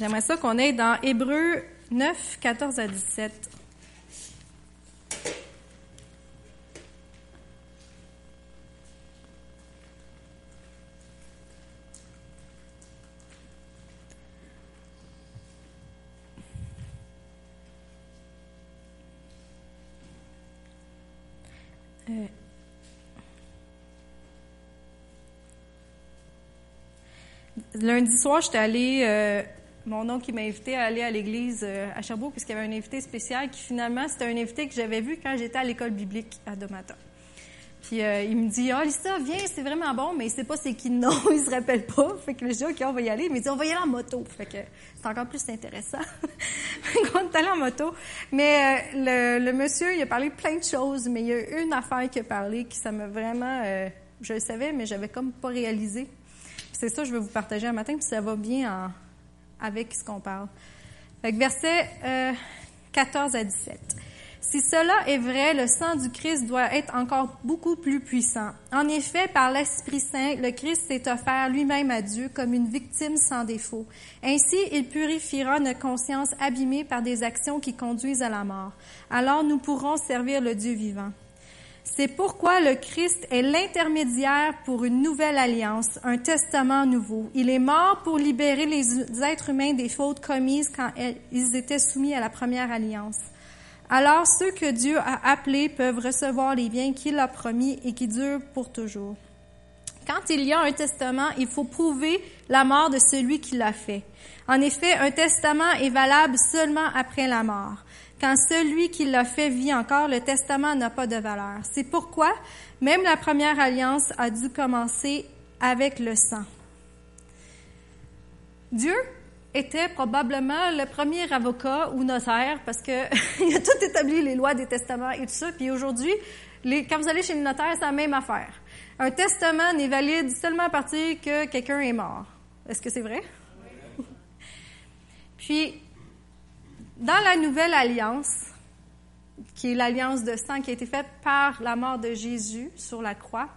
J'aimerais ça qu'on aille dans Hébreu 9, 14 à 17. Euh, lundi soir, j'étais allée, euh, mon oncle qui m'a invité à aller à l'église euh, à Cherbourg, puisqu'il y avait un invité spécial qui finalement, c'était un invité que j'avais vu quand j'étais à l'école biblique à Domata. Puis euh, il me dit, ah, Lisa, viens, c'est vraiment bon, mais il sait pas c'est qui non, il se rappelle pas. Fait que je dis, OK, on va y aller. Mais il dit, on va y aller en moto. Fait que c'est encore plus intéressant. qu'on est allé en moto. Mais euh, le, monsieur, il a parlé plein de choses, mais il y a une affaire qu'il a parlé qui, ça m'a vraiment, je le savais, mais j'avais comme pas réalisé. C'est ça je vais vous partager un matin, puis ça va bien en, avec ce qu'on parle. Verset 14 à 17. Si cela est vrai, le sang du Christ doit être encore beaucoup plus puissant. En effet, par l'Esprit Saint, le Christ s'est offert lui-même à Dieu comme une victime sans défaut. Ainsi, il purifiera notre conscience abîmée par des actions qui conduisent à la mort. Alors nous pourrons servir le Dieu vivant. C'est pourquoi le Christ est l'intermédiaire pour une nouvelle alliance, un testament nouveau. Il est mort pour libérer les êtres humains des fautes commises quand ils étaient soumis à la première alliance. Alors ceux que Dieu a appelés peuvent recevoir les biens qu'il a promis et qui durent pour toujours. Quand il y a un testament, il faut prouver la mort de celui qui l'a fait. En effet, un testament est valable seulement après la mort. Quand celui qui l'a fait vit encore, le testament n'a pas de valeur. C'est pourquoi même la première alliance a dû commencer avec le sang. Dieu était probablement le premier avocat ou notaire parce que il a tout établi les lois des testaments et tout ça. Puis aujourd'hui, quand vous allez chez le notaire, c'est la même affaire. Un testament n'est valide seulement à partir que quelqu'un est mort. Est-ce que c'est vrai? Puis, dans la nouvelle alliance, qui est l'alliance de sang qui a été faite par la mort de Jésus sur la croix,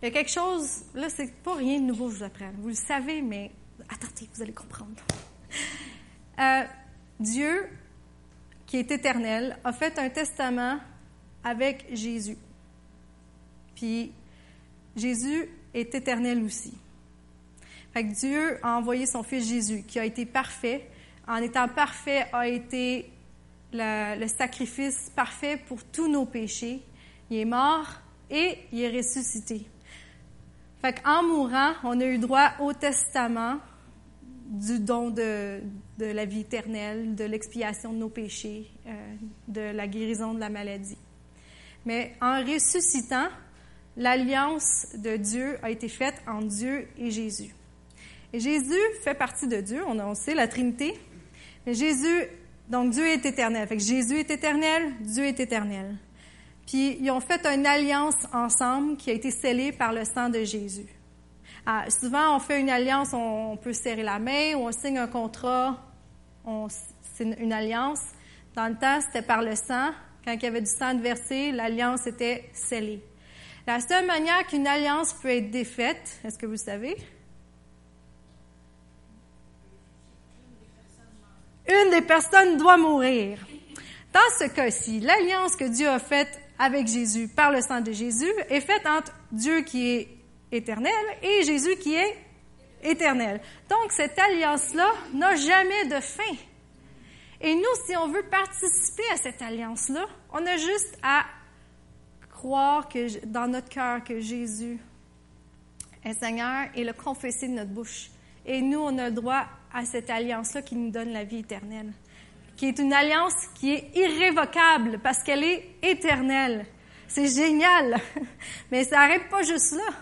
il y a quelque chose, là, c'est pas rien de nouveau, je vous apprends. Vous le savez, mais attendez, vous allez comprendre. Euh, Dieu, qui est éternel, a fait un testament avec Jésus. Puis Jésus est éternel aussi. Fait que Dieu a envoyé son fils Jésus, qui a été parfait. En étant parfait, a été le, sacrifice parfait pour tous nos péchés. Il est mort et il est ressuscité. Fait qu'en mourant, on a eu droit au testament du don de, de, la vie éternelle, de l'expiation de nos péchés, euh, de la guérison de la maladie. Mais en ressuscitant, l'alliance de Dieu a été faite entre Dieu et Jésus. Et Jésus fait partie de Dieu, on, on sait la Trinité. Jésus, donc Dieu est éternel. Fait que Jésus est éternel, Dieu est éternel. Puis ils ont fait une alliance ensemble qui a été scellée par le sang de Jésus. Ah, souvent, on fait une alliance, on, peut serrer la main ou on signe un contrat, c'est une, alliance. Dans le temps, c'était par le sang. Quand il y avait du sang de versé, l'alliance était scellée. La seule manière qu'une alliance peut être défaite, est-ce que vous le savez? Des personnes doit mourir. Dans ce cas-ci, l'alliance que Dieu a faite avec Jésus par le sang de Jésus est faite entre Dieu qui est éternel et Jésus qui est éternel. Donc, cette alliance-là n'a jamais de fin. Et nous, si on veut participer à cette alliance-là, on a juste à croire que, dans notre cœur que Jésus est Seigneur et le confesser de notre bouche. Et nous, on a le droit à cette alliance-là qui nous donne la vie éternelle, qui est une alliance qui est irrévocable parce qu'elle est éternelle. C'est génial, mais ça n'arrête pas juste là.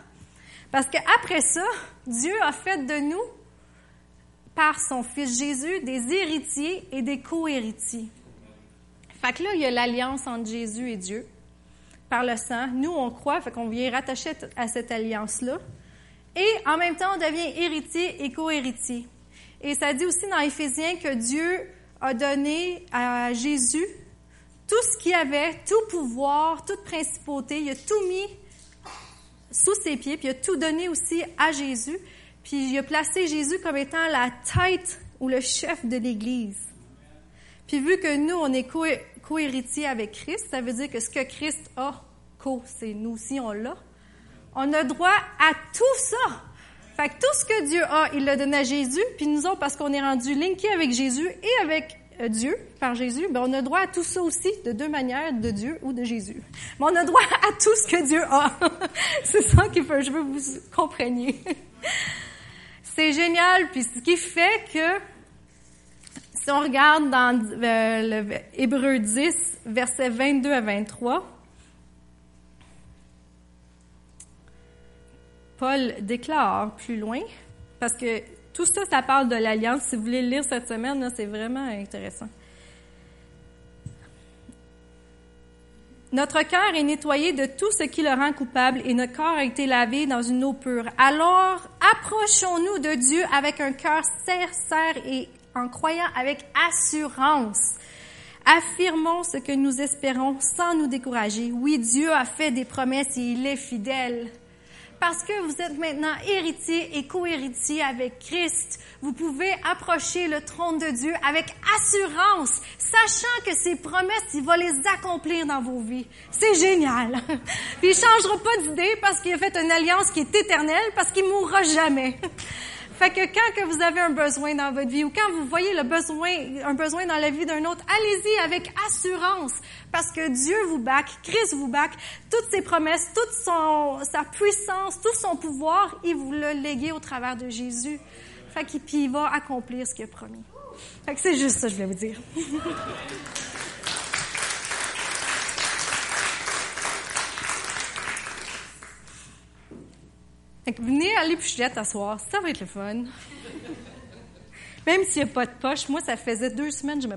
Parce qu'après ça, Dieu a fait de nous, par son Fils Jésus, des héritiers et des co-héritiers. Fait que là, il y a l'alliance entre Jésus et Dieu par le sang. Nous, on croit, fait qu'on vient rattacher à cette alliance-là. Et en même temps, on devient héritier et co-héritier. Et ça dit aussi dans Éphésiens que Dieu a donné à Jésus tout ce qu'il avait, tout pouvoir, toute principauté. Il a tout mis sous ses pieds, puis il a tout donné aussi à Jésus. Puis il a placé Jésus comme étant la tête ou le chef de l'Église. Puis vu que nous, on est co-héritiers avec Christ, ça veut dire que ce que Christ a, co, c'est nous aussi, on l'a. On a droit à tout ça. Que tout ce que Dieu a, il l'a donné à Jésus, puis nous autres, parce qu'on est rendu linké avec Jésus et avec euh, Dieu, par Jésus, ben on a droit à tout ça aussi, de deux manières, de Dieu ou de Jésus. Mais on a droit à tout ce que Dieu a. C'est ça faut, je veux que vous compreniez. C'est génial, puis ce qui fait que, si on regarde dans euh, le Hébreu 10, versets 22 à 23, Paul déclare plus loin, parce que tout ça, ça parle de l'alliance. Si vous voulez le lire cette semaine, c'est vraiment intéressant. Notre cœur est nettoyé de tout ce qui le rend coupable et notre corps a été lavé dans une eau pure. Alors, approchons-nous de Dieu avec un cœur sincère et en croyant avec assurance. Affirmons ce que nous espérons sans nous décourager. Oui, Dieu a fait des promesses et il est fidèle parce que vous êtes maintenant héritier et co-héritier avec Christ, vous pouvez approcher le trône de Dieu avec assurance, sachant que ses promesses, il va les accomplir dans vos vies. C'est génial. Puis il changera pas d'idée parce qu'il a fait une alliance qui est éternelle, parce qu'il mourra jamais. Fait que quand que vous avez un besoin dans votre vie ou quand vous voyez le besoin, un besoin dans la vie d'un autre, allez-y avec assurance parce que Dieu vous back, Christ vous back, toutes ses promesses, toute son, sa puissance, tout son pouvoir, il vous l'a légué au travers de Jésus. Fait qu'il va accomplir ce qu'il a promis. Fait que c'est juste ça je voulais vous dire. venez à l'épluchette à soir, ça va être le fun. Même s'il n'y a pas de poche, moi, ça faisait deux semaines que je me